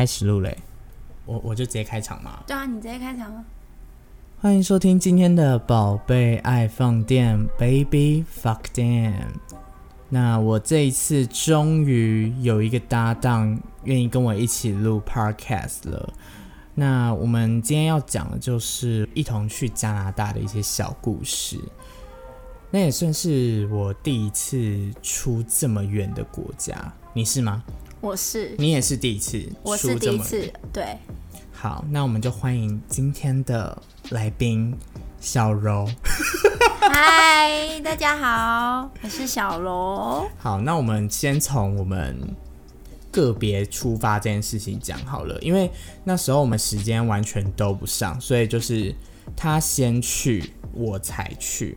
开始录嘞，我我就直接开场嘛。对啊，你直接开场啊。欢迎收听今天的宝贝爱放电，Baby Fuck Damn。那我这一次终于有一个搭档愿意跟我一起录 Podcast 了。那我们今天要讲的就是一同去加拿大的一些小故事。那也算是我第一次出这么远的国家，你是吗？我是，你也是第一次，我是第一次，对。好，那我们就欢迎今天的来宾小柔。嗨，大家好，我是小柔。好，那我们先从我们个别出发这件事情讲好了，因为那时候我们时间完全都不上，所以就是他先去，我才去。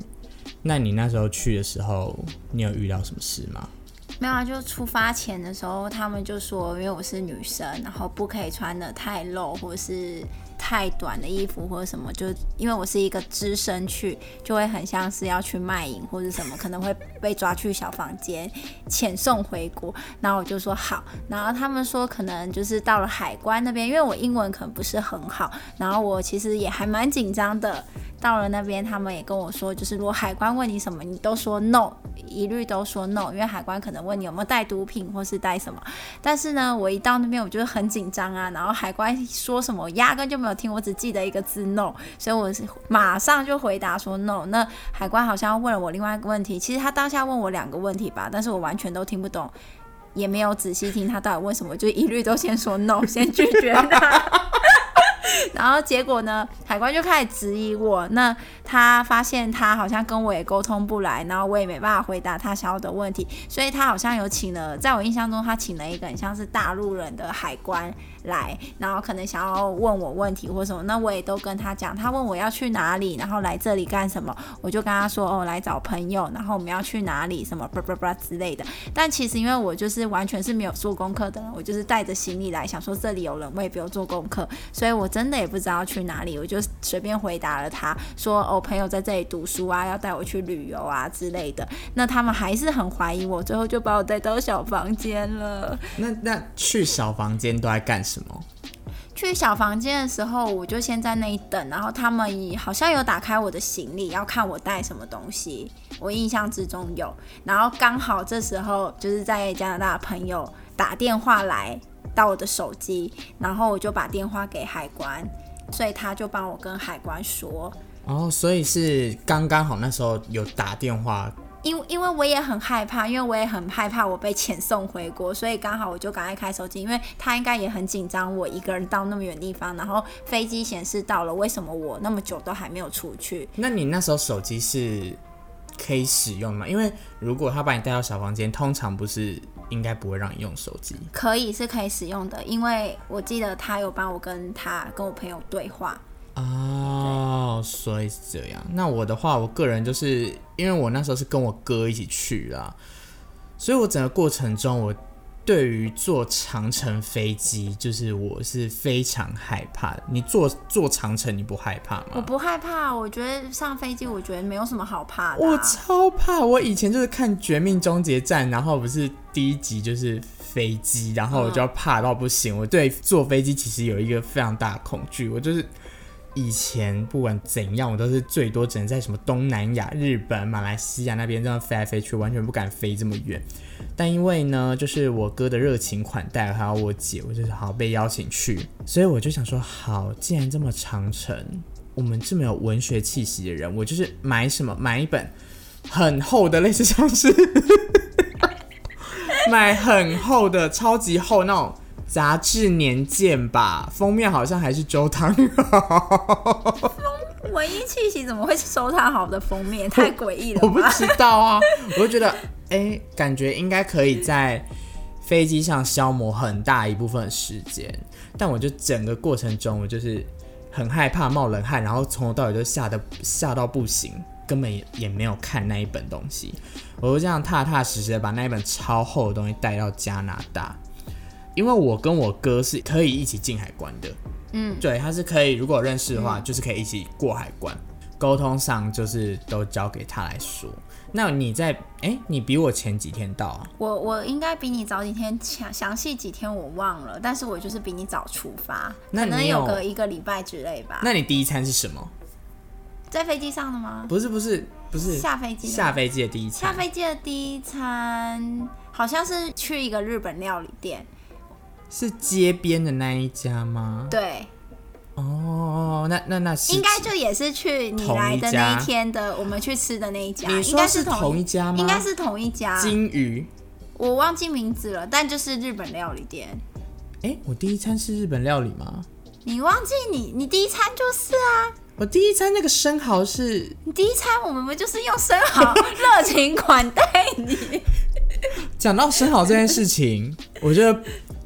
那你那时候去的时候，你有遇到什么事吗？没有啊，就出发前的时候，他们就说，因为我是女生，然后不可以穿的太露，或者是太短的衣服或者什么，就因为我是一个只身去，就会很像是要去卖淫或者什么，可能会被抓去小房间遣送回国。然后我就说好，然后他们说可能就是到了海关那边，因为我英文可能不是很好，然后我其实也还蛮紧张的。到了那边，他们也跟我说，就是如果海关问你什么，你都说 no，一律都说 no，因为海关可能问你有没有带毒品或是带什么。但是呢，我一到那边，我就是很紧张啊，然后海关说什么，我压根就没有听，我只记得一个字 no，所以我是马上就回答说 no。那海关好像问了我另外一个问题，其实他当下问我两个问题吧，但是我完全都听不懂，也没有仔细听他到底问什么，就一律都先说 no，先拒绝他。然后结果呢？海关就开始质疑我。那他发现他好像跟我也沟通不来，然后我也没办法回答他想要的问题，所以他好像有请了，在我印象中，他请了一个很像是大陆人的海关。来，然后可能想要问我问题或什么，那我也都跟他讲。他问我要去哪里，然后来这里干什么，我就跟他说哦，来找朋友，然后我们要去哪里，什么叭叭叭之类的。但其实因为我就是完全是没有做功课的人，我就是带着行李来，想说这里有人，我也不用做功课，所以我真的也不知道去哪里，我就随便回答了他，说哦，朋友在这里读书啊，要带我去旅游啊之类的。那他们还是很怀疑我，最后就把我带到小房间了。那那去小房间都在干什？什么？去小房间的时候，我就先在那里等，然后他们好像有打开我的行李，要看我带什么东西。我印象之中有，然后刚好这时候就是在加拿大的朋友打电话来到我的手机，然后我就把电话给海关，所以他就帮我跟海关说。哦，所以是刚刚好那时候有打电话。因因为我也很害怕，因为我也很害怕我被遣送回国，所以刚好我就赶快开手机，因为他应该也很紧张，我一个人到那么远地方，然后飞机显示到了，为什么我那么久都还没有出去？那你那时候手机是可以使用吗？因为如果他把你带到小房间，通常不是应该不会让你用手机？可以是可以使用的，因为我记得他有帮我跟他跟我朋友对话。哦，所以是这样。那我的话，我个人就是因为我那时候是跟我哥一起去啦，所以我整个过程中，我对于坐长城飞机，就是我是非常害怕的。你坐坐长城，你不害怕吗？我不害怕，我觉得上飞机，我觉得没有什么好怕的。我超怕，我以前就是看《绝命终结战》，然后不是第一集就是飞机，然后我就要怕到不行。我对坐飞机其实有一个非常大的恐惧，我就是。以前不管怎样，我都是最多只能在什么东南亚、日本、马来西亚那边这样飞来飞去，完全不敢飞这么远。但因为呢，就是我哥的热情款待，还有我姐，我就是好被邀请去，所以我就想说，好，既然这么长程，我们这么有文学气息的人，我就是买什么买一本很厚的，类似像是买很厚的、超级厚那种。杂志年鉴吧，封面好像还是周汤豪。文艺气息怎么会是周汤豪的封面？太诡异了。我不知道啊，我就觉得，哎，感觉应该可以在飞机上消磨很大一部分时间。但我就整个过程中，我就是很害怕冒冷汗，然后从头到尾就吓得吓到不行，根本也也没有看那一本东西。我就这样踏踏实实的把那一本超厚的东西带到加拿大。因为我跟我哥是可以一起进海关的，嗯，对，他是可以，如果认识的话，就是可以一起过海关。沟通上就是都交给他来说。那你在哎、你比我前几天到啊？我我应该比你早几天，详详细几天我忘了，但是我就是比你早出发，可能有有个一个礼拜之类吧。那你第一餐是什么？在飞机上的吗？不是不是不是下飞机下飞机的第一餐。下飞机的第一餐好像是去一个日本料理店，是街边的那一家吗？对，哦，那那那是应该就也是去你来的那一天的，我们去吃的那一家，你应该说是同同一家吗？应该是同一家，金鱼。我忘记名字了，但就是日本料理店。哎、我第一餐是日本料理吗？你忘记你你第一餐就是啊，我第一餐那个生蚝是你第一餐我们不就是用生蚝热情款待你？讲到生蚝这件事情，我觉得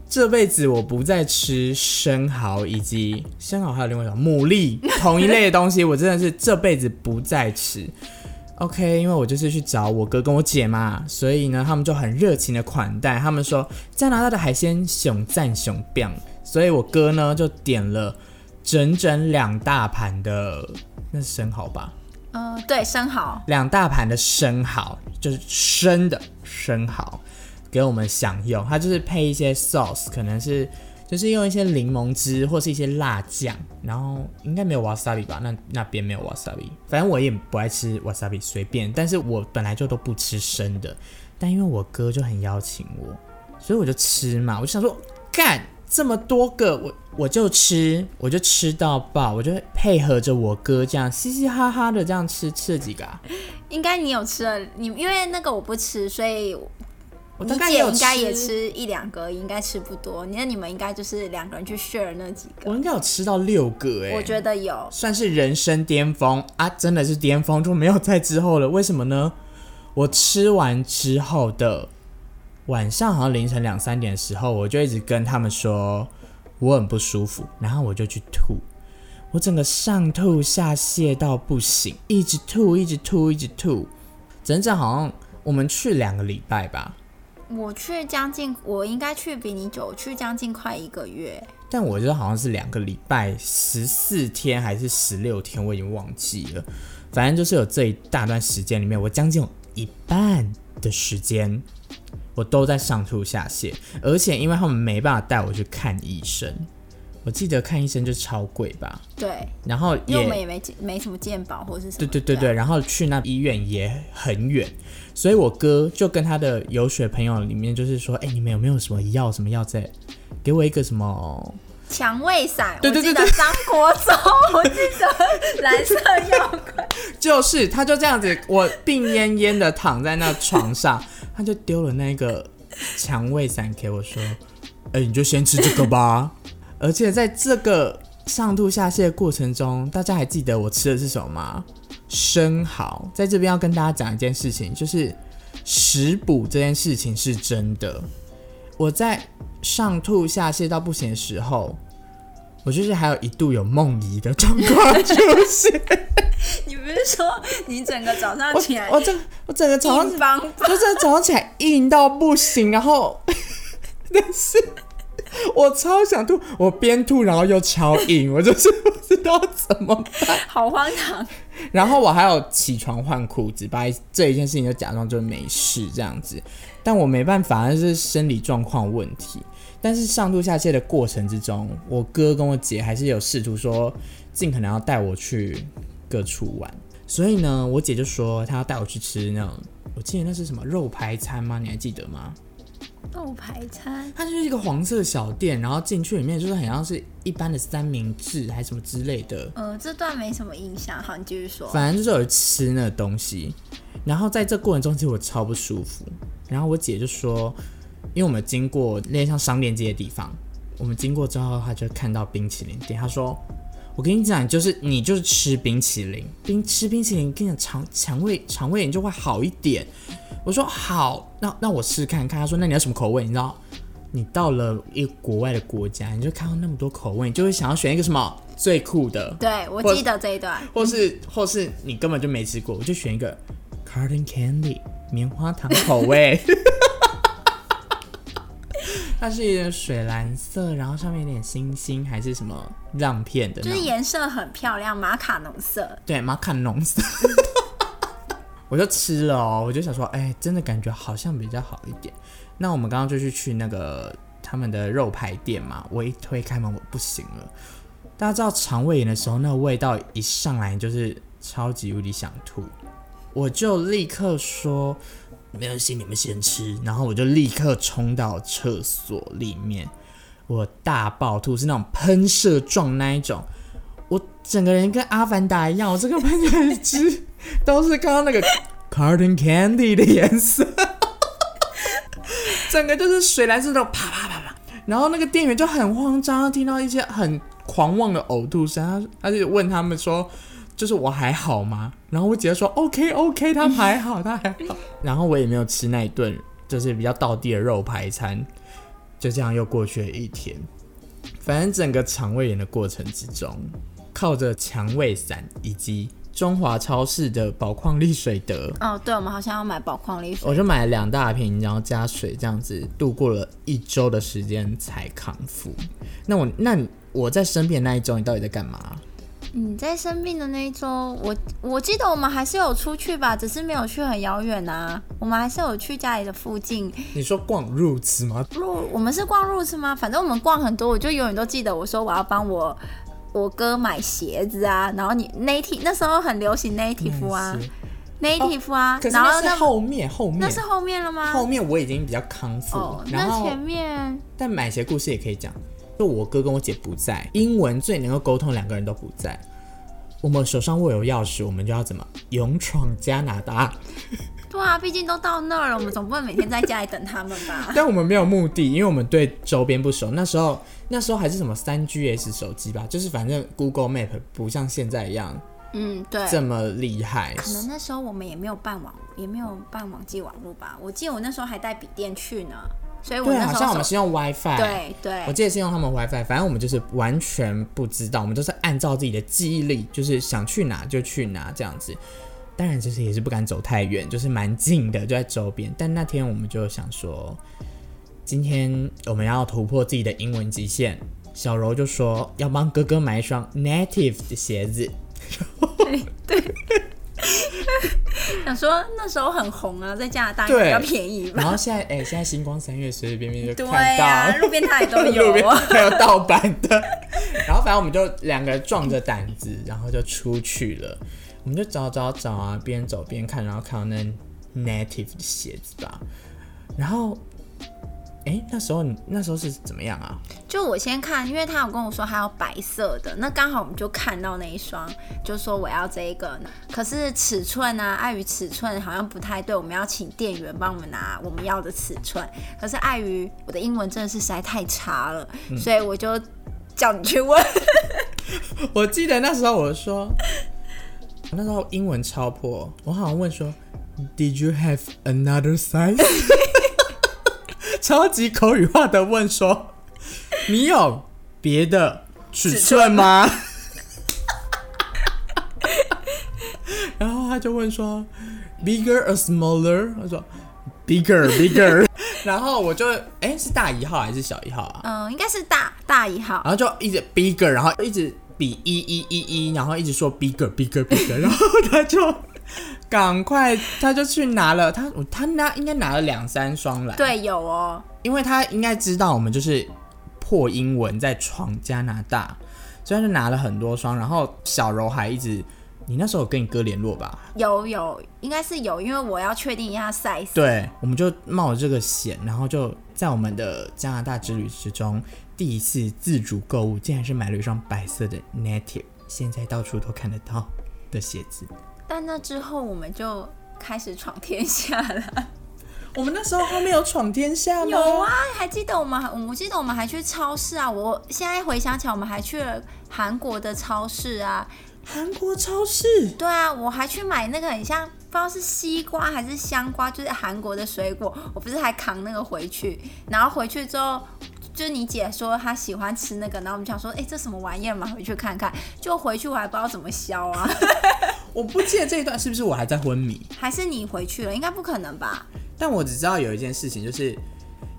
这辈子我不再吃生蚝以及生蚝还有另外一种牡蛎 同一类的东西，我真的是这辈子不再吃。OK，因为我就是去找我哥跟我姐嘛，所以呢，他们就很热情的款待。他们说加拿大的海鲜熊赞熊棒，所以我哥呢就点了整整两大盘的那是生蚝吧，嗯、对，生蚝。两大盘的生蚝，就是生的生蚝，给我们享用。它就是配一些 sauce，可能是就是用一些柠檬汁或是一些辣酱，然后应该没有 wasabi 吧？那那边没有 wasabi，反正我也不爱吃 wasabi，随便。但是我本来就都不吃生的，但因为我哥就很邀请我，所以我就吃嘛。我就想说，干这么多个，我我就吃，我就吃到饱，我就配合着我哥这样嘻嘻哈哈的这样吃，吃了几个啊？应该你有吃了，你因为那个我不吃，所以我大概有应该也，吃一两个，应该吃不多。那你们应该就是两个人去 share 那几个，我应该有吃到六个哎、我觉得有。算是人生巅峰啊，真的是巅峰，就没有在之后了。为什么呢？我吃完之后的晚上，好像凌晨两三点的时候，我就一直跟他们说我很不舒服，然后我就去吐，我整个上吐下泻到不行，一直吐，一直吐，一直吐，整整好像我们去两个礼拜吧。我去将近，我应该去比你久，去将近快一个月。但我觉得好像是两个礼拜，十四天还是十六天，我已经忘记了。反正就是有这一大段时间里面，我将近有一半的时间，我都在上吐下泻，而且因为他们没办法带我去看医生，我记得看医生就超贵吧，对，然后因为我们也也没没什么健保或是什么。对对对对，，然后去那医院也很远，所以我哥就跟他的游学朋友里面就是说，哎、你们有没有什么药什么药在？给我一个什么蔷薇散，对对对我记得张国忠，我记得蓝色药罐。就是，他就这样子，我病恹恹的躺在那床上，他就丢了那个蔷薇散给我，说：“哎、你就先吃这个吧。”而且在这个上吐下泻的过程中，大家还记得我吃的是什么吗？生蚝。在这边要跟大家讲一件事情，就是食补这件事情是真的。我在上吐下泻到不行的时候，我就是还有一度有梦遗的状况出现。你不是说你整个早上起来我整我整个早上？就是早上起来硬到不行，然后但是我超想吐，我边吐然后又超硬，我就是不知道怎么办。好荒唐！然后我还有起床换裤子，把这一件事情就假装就没事这样子，但我没办法，那是生理状况问题。但是上吐下泻的过程之中，我哥跟我姐还是有试图说尽可能要带我去各处玩，所以呢，我姐就说她要带我去吃那种，我记得那是什么肉排餐吗？你还记得吗？肉排餐，它就是一个黄色小店，然后进去里面就是很像是一般的三明治还是什么之类的，呃，这段没什么印象。好，你继续说。反正就是有吃那个东西，然后在这过程中，其实我超不舒服。然后我姐就说，因为我们经过那些像商店街的地方，我们经过之后，她就看到冰淇淋店，她说：“我跟你讲，就是你就是吃冰淇淋，冰吃冰淇淋，跟你讲肠肠胃肠胃炎就会好一点。”我说：“好，那那我试看看。”他说：“那你要什么口味？你知道？”你到了一个国外的国家，你就看到那么多口味，你就会想要选一个什么最酷的，对，我或记得这一段。或是或是你根本就没吃过，我就选一个 Cotton Candy 棉花糖口味。它是一个水蓝色，然后上面有点星星，还是什么亮片的就，是颜色很漂亮，马卡龙色。对马卡龙色。我就吃了哦，我就想说，哎、真的感觉好像比较好一点。那我们刚刚就去去那个他们的肉排店嘛，我一推开门，我不行了。大家知道肠胃炎的时候，那个味道一上来就是超级无敌想吐，我就立刻说没关系，你们先吃。然后我就立刻冲到厕所里面，我大爆吐，是那种喷射状那一种。我整个人跟阿凡达一样，我这个喷泉汁都是刚刚那个 carton candy 的颜色，整个就是水蓝色的啪啪啪啪。然后那个店员就很慌张，听到一些很狂妄的呕吐声，他他就问他们说，就是我还好吗？然后我姐姐说 OK OK，他还好，他还好。然后我也没有吃那一顿就是比较道地的肉排餐，就这样又过去了一天。反正整个肠胃炎的过程之中，靠着蔷薇伞以及中华超市的宝矿力水德，哦，对，我们好像要买宝矿力水。我就买了两大瓶，然后加水，这样子度过了一周的时间才康复。那我那我在生病的那一周，你到底在干嘛？你在生病的那一周，我我记得我们还是有出去吧，只是没有去很遥远啊。我们还是有去家里的附近你说逛 Roots 吗？入，我们是逛 Roots 吗？反正我们逛很多，我就永远都记得我说我要帮我我哥买鞋子啊，然后你 Native 那时候很流行 Native 啊，Native 啊，然后那是后面后面那是后面了吗？后面我已经比较康复，哦，然后那前面但买鞋故事也可以讲，就我哥跟我姐不在，英文最能够沟通，两个人都不在。我们手上握有钥匙，我们就要怎么勇闯加拿大？对啊，毕竟都到那儿了，我们总不能每天在家里等他们吧？但我们没有目的，因为我们对周边不熟。那时候那时候还是什么三 GS 手机吧，就是反正 Google Map 不像现在一样嗯，对。这么厉害。可能那时候我们也没有办网，也没有办网际网络吧。我记得我那时候还带笔电去呢，所以我对，那时候好像我们是用 WiFi。对对我记得是用他们 WiFi，反正我们就是完全不知道，我们都是按照自己的记忆力，就是想去哪就去哪这样子。当然，其实也是不敢走太远，就是蛮近的，就在周边。但那天我们就想说，今天我们要突破自己的英文极限。小柔就说要帮哥哥买一双 Native 的鞋子对，想说那时候很红啊，在加拿大对比较便宜吧。然后现在哎、现在星光三月随随便便就看到，呀、路边摊也都路边有啊。还有盗版的。然后反正我们就两个人壮着胆子，然后就出去了。我们就找找找啊，边走边看，然后看到那 native 的鞋子吧。然后，哎，那时候你那时候是怎么样啊？就我先看，因为他有跟我说还有白色的，那刚好我们就看到那一双，就说我要这一个。可是尺寸啊，碍于尺寸好像不太对，我们要请店员帮我们拿我们要的尺寸。可是碍于我的英文真的是实在太差了，所以我就叫你去问。我记得那时候我说，那时候英文超破，我好像问说，Did you have another size？超级口语化的问说，你有别的尺寸吗？然后他就问说，bigger or smaller？他说 bigger bigger。然后我就哎、是大一号还是小一号啊？嗯，应该是大大一号。然后就一直 bigger，然后一直比一一一一，然后一直说 bigger bigger bigger，然后他就赶快他就去拿了他他拿应该拿了两三双来，，对，有哦。因为他应该知道我们就是破英文在闯加拿大，所以他就拿了很多双，然后小柔还一直。你那时候有跟你哥联络吧？有有，应该是有，因为我要确定一下 size。对，我们就冒着这个险，然后就在我们的加拿大之旅之中，第一次自主购物，竟然是买了一双白色的 Native，现在到处都看得到的鞋子。但那之后我们就开始闯天下了。我们那时候后面有闯天下吗？有啊，还记得我们还，我记得我们还去超市啊。我现在回想起来，我们还去了韩国的超市啊。韩国超市。对啊，我还去买那个很像，不知道是西瓜还是香瓜，就是韩国的水果。我不是还扛那个回去，然后回去之后，就是你姐说她喜欢吃那个，然后我们想说，哎、这什么玩意儿嘛？回去看看。就回去我还不知道怎么削啊，我不记得这一段是不是我还在昏迷，还是你回去了？应该不可能吧？但我只知道有一件事情，就是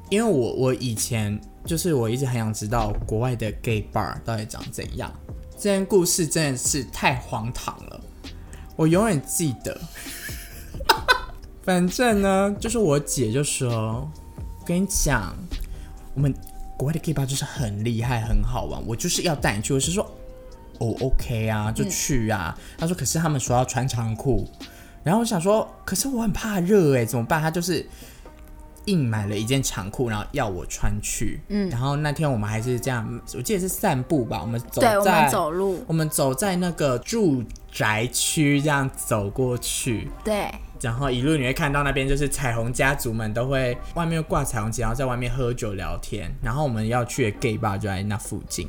因为我我以前就是我一直很想知道国外的 gay bar 到底长怎样。这件故事真的是太荒唐了，我永远记得 反正呢，就是我姐就说，跟你讲，我们国外的 gay bar 就是很厉害，很好玩，我就是要带你去。我是说，哦，OK 啊，就去啊。他说，可是他们说要穿长裤，然后我想说，可是我很怕热哎，怎么办？他就是硬买了一件长裤，然后要我穿去。嗯，然后那天我们还是这样，我记得是散步吧，我们走在们走路，我们走在那个住宅区这样走过去，对，然后一路你会看到那边就是彩虹家族们都会外面挂彩虹旗，然后在外面喝酒聊天。然后我们要去的 gay bar 就在那附近，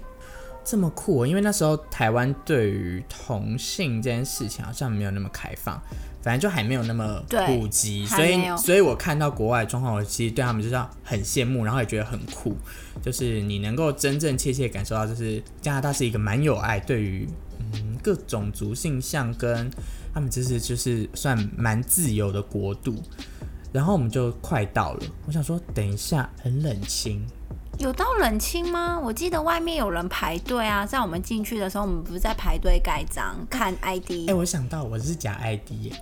这么酷、哦！因为那时候台湾对于同性这件事情好像没有那么开放，反正就还没有那么普及，所以所以我看到国外的状况，我其实对他们就是要很羡慕，然后也觉得很酷，就是你能够真真切切感受到，就是加拿大是一个蛮有爱，对于嗯各种族性向跟他们就是就是算蛮自由的国度。然后我们就快到了，我想说等一下很冷清，有到冷清吗？我记得外面有人排队啊，在我们进去的时候，我们不是在排队盖章看 ID？哎、我想到我是假 ID 耶，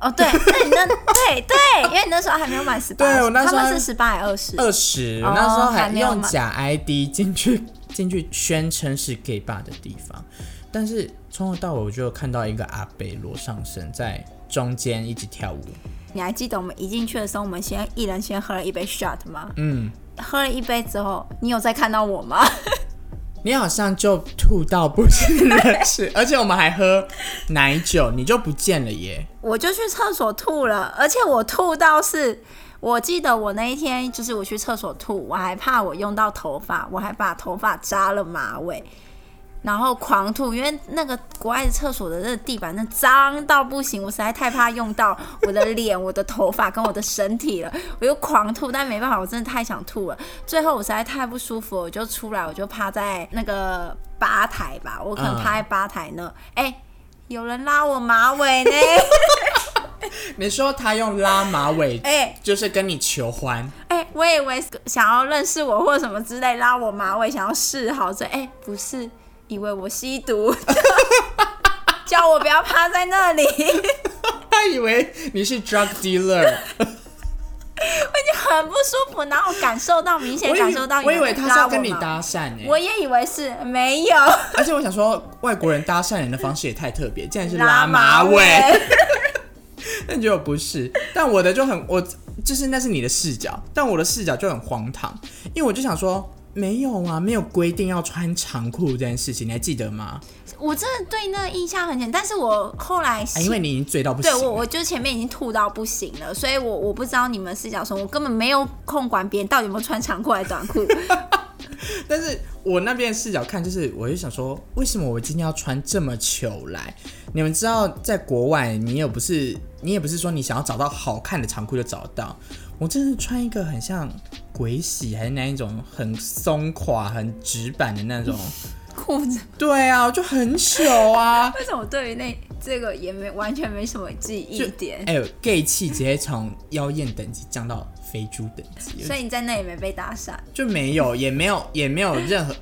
哦，对，那你那 对对，因为你那时候还没有满十八，对我那时候他们是十八还二十，二十、我那时候还用假 ID 进去进去宣称是 gay bar 的地方，但是从头到尾我就看到一个阿北裸上身在中间一直跳舞，你还记得我们一进去的时候，我们先一人先喝了一杯 shot 吗？嗯，喝了一杯之后，你有再看到我吗？你好像就吐到不省人事，而且我们还喝奶酒，你就不见了耶。我就去厕所吐了，而且我吐到是，我记得我那一天就是我去厕所吐，我还怕我用到头发，我还把头发扎了马尾，然后狂吐，因为那个国外的厕所的那个地板那脏到不行，我实在太怕用到我的脸、我的头发跟我的身体了，我就狂吐，但没办法，我真的太想吐了。最后我实在太不舒服，我就出来，我就趴在那个吧台吧，我可能趴在吧台呢，哎、有人拉我马尾呢。你说他用拉马尾，哎。就是跟你求欢，哎、我以为想要认识我或什么之类，拉我马尾，想要示好，这哎、不是，以为我吸毒，叫我不要趴在那里，他以为你是 drug dealer。我已经很不舒服，然后感受到明显感受到我以为他是要跟你搭讪哎、我也以为是没有。而且我想说，外国人搭讪人的方式也太特别，竟然是拉拉马尾，尾，但结果不是。但我的就很，我就是那是你的视角，但我的视角就很荒唐，因为我就想说，没有啊，没有规定要穿长裤这件事情，你还记得吗？我真的对那个印象很浅，但是我后来啊，因为你已经醉到不行了，对我，我就前面已经吐到不行了，所以我我不知道你们视角说，我根本没有空管别人到底有没有穿长裤还是短裤。但是我那边视角看，就是我就想说，为什么我今天要穿这么糗来？你们知道，在国外，你也不是你也不是说你想要找到好看的长裤就找到。我真是穿一个很像鬼洗，还是那一种很松垮、很直板的那种。裤子对啊，我就很糗啊！为什么我对于那这个也没完全没什么记忆点？哎呦，gay 气直接从妖艳等级降到肥猪等级，所以你在那也没被搭讪，就没有，也没有，也没有任何。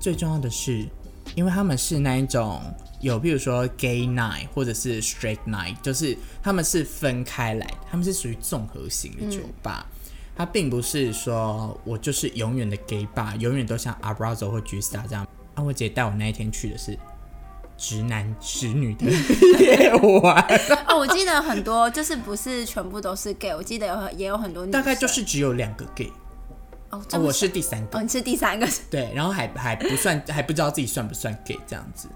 最重要的是，因为他们是那一种有，譬如说 gay night 或者是 straight night，就是他们是分开来的，他们是属于综合型的酒吧。它并不是说我就是永远的 gay bar，永远都像 Abrazo 或 G Star 这样。啊，我姐带我那一天去的是直男直女的夜晚，哦，我记得很多就是不是全部都是 gay，我记得有也有很多女生大概就是只有两个 gay，、哦，这哦，我是第三个，哦，你是第三个，对，然后还还不算，还不知道自己算不算 gay 这样子。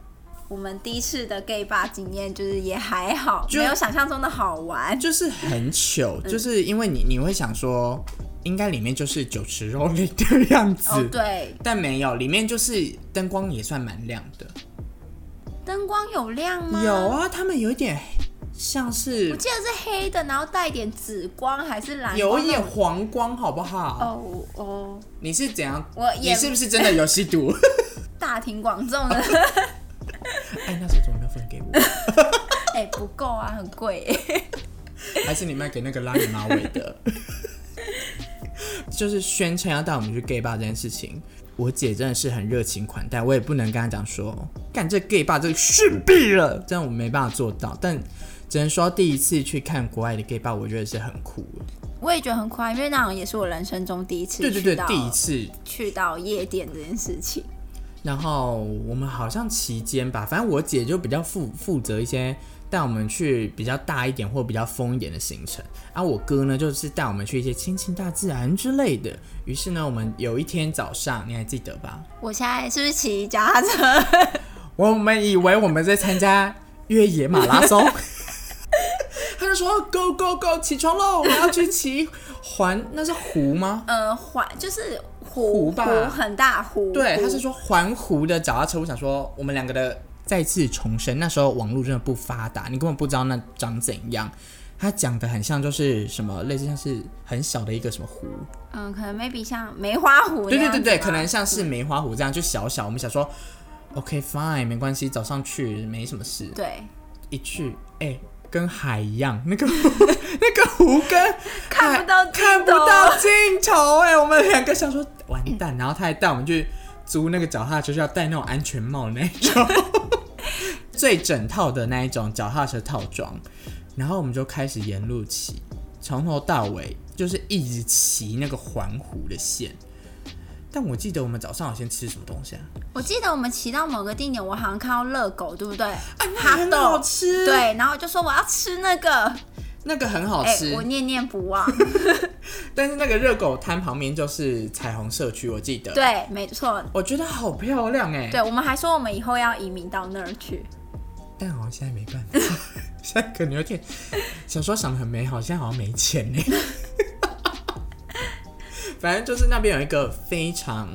我们第一次的 gay 吧经验就是也还好，就没有想象中的好玩。就是很糗，就是因为你你会想说，应该里面就是酒池肉林的样子，哦，对，但没有，里面就是灯光也算蛮亮的。灯光有亮吗？有，啊，他们有一点像是我是记得是黑的，然后带一点紫光还是蓝光有一点黄光，好不好？哦哦，你是怎样？我也你是不是真的有吸毒？大庭广众的，哎，那时候怎么没有分给我？哎、不够啊，很贵。还是你卖给那个拉你马尾的？就是宣称要带我们去 gay bar 这件事情，我姐真的是很热情款待，我也不能跟她讲说，干这 gay bar 这个逊毙了，这样我没办法做到。但只能说第一次去看国外的 gay bar，我觉得是很酷的。我也觉得很快，因为那种也是我人生中第一次对对对去，到第一次。去到夜店这件事情。然后我们好像期间吧，反正我姐就比较负负责一些带我们去比较大一点或比较疯一点的行程，啊、我哥呢就是带我们去一些亲近大自然之类的。于是呢，我们有一天早上，你还记得吧？我现在是不是骑脚踏车？我们以为我们在参加越野马拉松，他就说 “Go Go Go，起床喽！我要去骑环，那是湖吗？呃，环就是湖湖吧湖很大湖。对，他是说环湖的脚踏车。我想说，我们两个的再次重生，那时候网络真的不发达，你根本不知道那长怎样。他讲的很像就是什么，类似像是很小的一个什么湖，嗯，可能 maybe 像梅花湖对对对对，可能像是梅花湖这样，就小小。我们想说，OK fine，没关系，早上去没什么事。对，一去，哎、跟海一样，那个湖 那个湖跟看不到看不到尽头，哎，我们两个想说完蛋，然后他还带我们去租那个脚踏车，就是要戴那种安全帽的那一种，最整套的那一种脚踏车套装，然后我们就开始沿路骑，从头到尾就是一直骑那个环湖的线。但我记得我们早上好先吃什么东西啊？我记得我们骑到某个地点，我好像看到热狗，对不对？那很好，吃，，对，然后我就说我要吃那个，那个很好哎、吃。我念念不忘。但是那个热狗摊旁边就是彩虹社区，我记得。，对，没错，我觉得好漂亮哎。对，我们还说我们以后要移民到那儿去。但好像现在没办法，现在可能有点小时候想的很美好，现在好像没钱呢。反正就是那边有一个非常，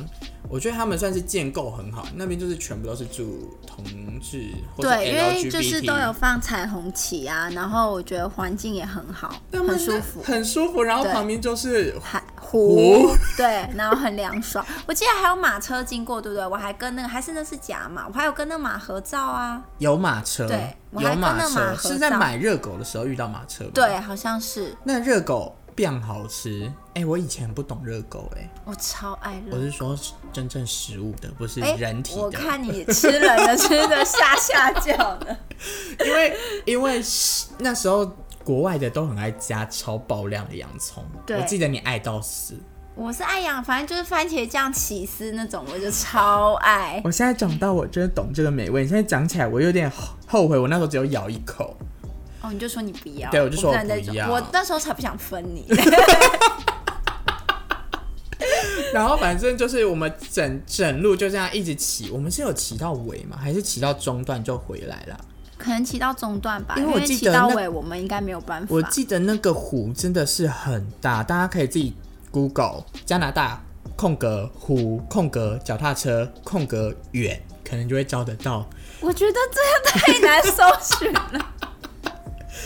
我觉得他们算是建构很好，那边就是全部都是住同志或者对，因为就是都有放彩虹旗啊，然后我觉得环境也很好，很舒服。很舒服。然后旁边就是海湖湖，对，然后很凉爽。我记得还有马车经过，对不对？我还跟那个还是那是假马，我还有跟那马合照啊。有马车，对我还有马跟那马是在买热狗的时候遇到马车？对，好像是。那热狗变好吃，哎、我以前不懂热狗、哎，我超爱热。我是说真正食物的，不是哎人体的。我看你吃人的吃的下下叫的。因为因为是那时候国外的都很爱加超爆量的洋葱，我记得你爱到死。我是爱养，反正就是番茄酱起司那种，我就超爱。我现在长大，我真的懂这个美味。你现在讲起来，我有点后悔，我那时候只有咬一口。哦，你就说你不要，对我就说我那种不要我那时候才不想分你。然后反正就是我们整整路就这样一直骑，我们是有骑到尾吗？还是骑到中段就回来了？可能骑到中段吧，因为我记得那骑到尾我们应该没有办法。我记得那个湖真的是很大，大家可以自己 Google 加拿大空格湖空格脚踏车空格远，可能就会找得到。我觉得这样太难搜寻了。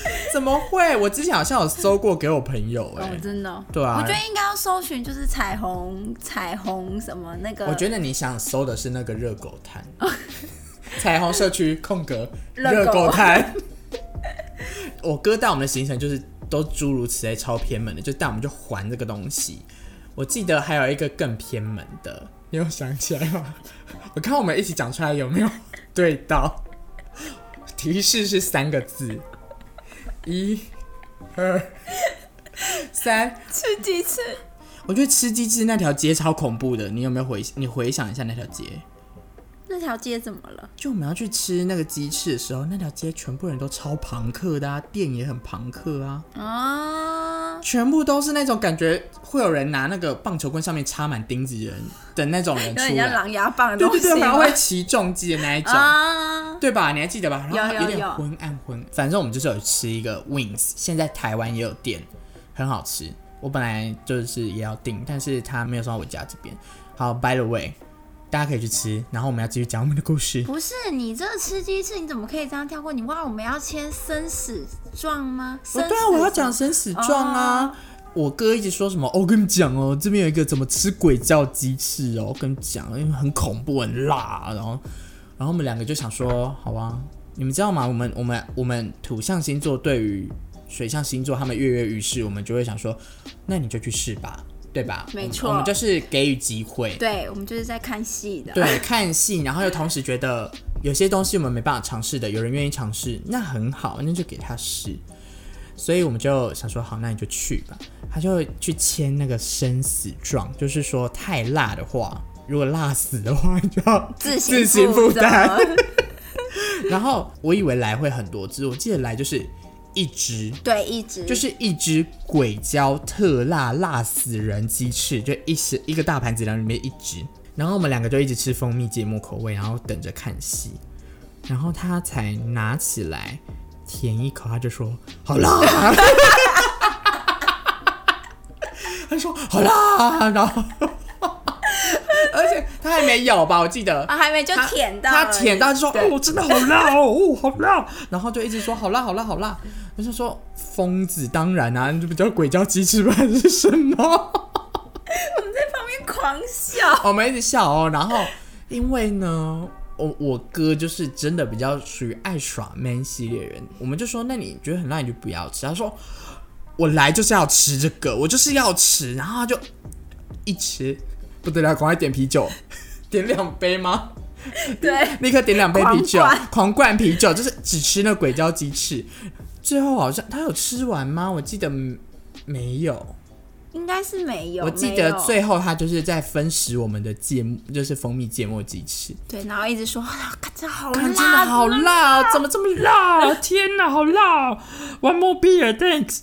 怎么会？我之前好像有搜过给我朋友哎、哦，真的哦、对啊我觉得应该要搜寻就是彩虹彩虹什么那个。我觉得你想搜的是那个热狗摊，彩虹社区空格热狗热狗摊。我哥带我们的行程就是都诸如此类，超偏门的，就带我们就还这个东西。我记得还有一个更偏门的，你有想起来吗？我看我们一起讲出来有没有对到？提示是三个字，一、二、三。吃鸡翅，我觉得吃鸡翅那条街超恐怖的，你有没有回你回想一下那条街？那条街怎么了？就我们要去吃那个鸡翅的时候，那条街全部人都超朋克的啊，店也很朋克啊，啊，全部都是那种感觉会有人拿那个棒球棍上面插满钉子人的那种人出来，狼牙棒对对对，然后会骑重机的那一种。啊，对吧？你还记得吧？然后有有有昏暗昏，反正我们就是有吃一个 wings，现在台湾也有店，很好吃。我本来就是也要订，但是他没有送到我家这边。好，by the way，大家可以去吃，然后我们要继续讲我们的故事。不是你这个吃鸡翅，你怎么可以这样跳过？你忘了我们要签生死状吗？哦，对啊，死我要讲生死状啊。哦我哥一直说什么？哦，我跟你讲哦，这边有一个怎么吃鬼叫鸡翅哦，我跟你讲，因为很恐怖、很辣，然后，然后我们两个就想说，好吧，你们知道吗？我们我们我们土象星座对于水象星座他们跃跃欲试，我们就会想说，那你就去试吧，对吧？没错我们就是给予机会，对，我们就是在看戏的。对，看戏，然后又同时觉得有些东西我们没办法尝试的，有人愿意尝试，那很好，那就给他试。所以我们就想说，好，那你就去吧。他就去签那个生死状，就是说太辣的话，如果辣死的话，你就要 自自行负担。然后我以为来会很多只，我记得来就是一只，对，一只就是一只鬼椒特辣辣死人鸡翅，就一时一个大盘子，然后里面一只。然后我们两个就一直吃蜂蜜芥末口味，然后等着看戏。然后他才拿起来舔一口，他就说好辣。他说好辣，然后 而且他还没咬吧，我记得啊，还没就舔到，他舔到就说哦，真的好辣哦，哦好辣，然后就一直说好辣好辣好辣。我就说疯子，当然啊，这不叫鬼叫鸡翅吧，还是什么？我们在旁边狂笑，我们一直笑哦。然后因为呢，我我哥就是真的比较属于爱耍 man 系列人，我们就说那你觉得很辣你就不要吃。他说我来就是要吃这个，我就是要吃。然后他就一吃不得了，赶快点啤酒，点两杯吗？对，立刻点两杯啤酒狂灌，狂灌啤酒，就是只吃那鬼椒鸡翅。最后好像他有吃完吗？我记得没有。应该是没有。我记得最后他就是在分食我们的芥末，就是蜂蜜芥末鸡翅。对，然后一直说，啊看真的好看辣，真的好辣，怎么这么辣？天哪，好辣！One more beer, thanks.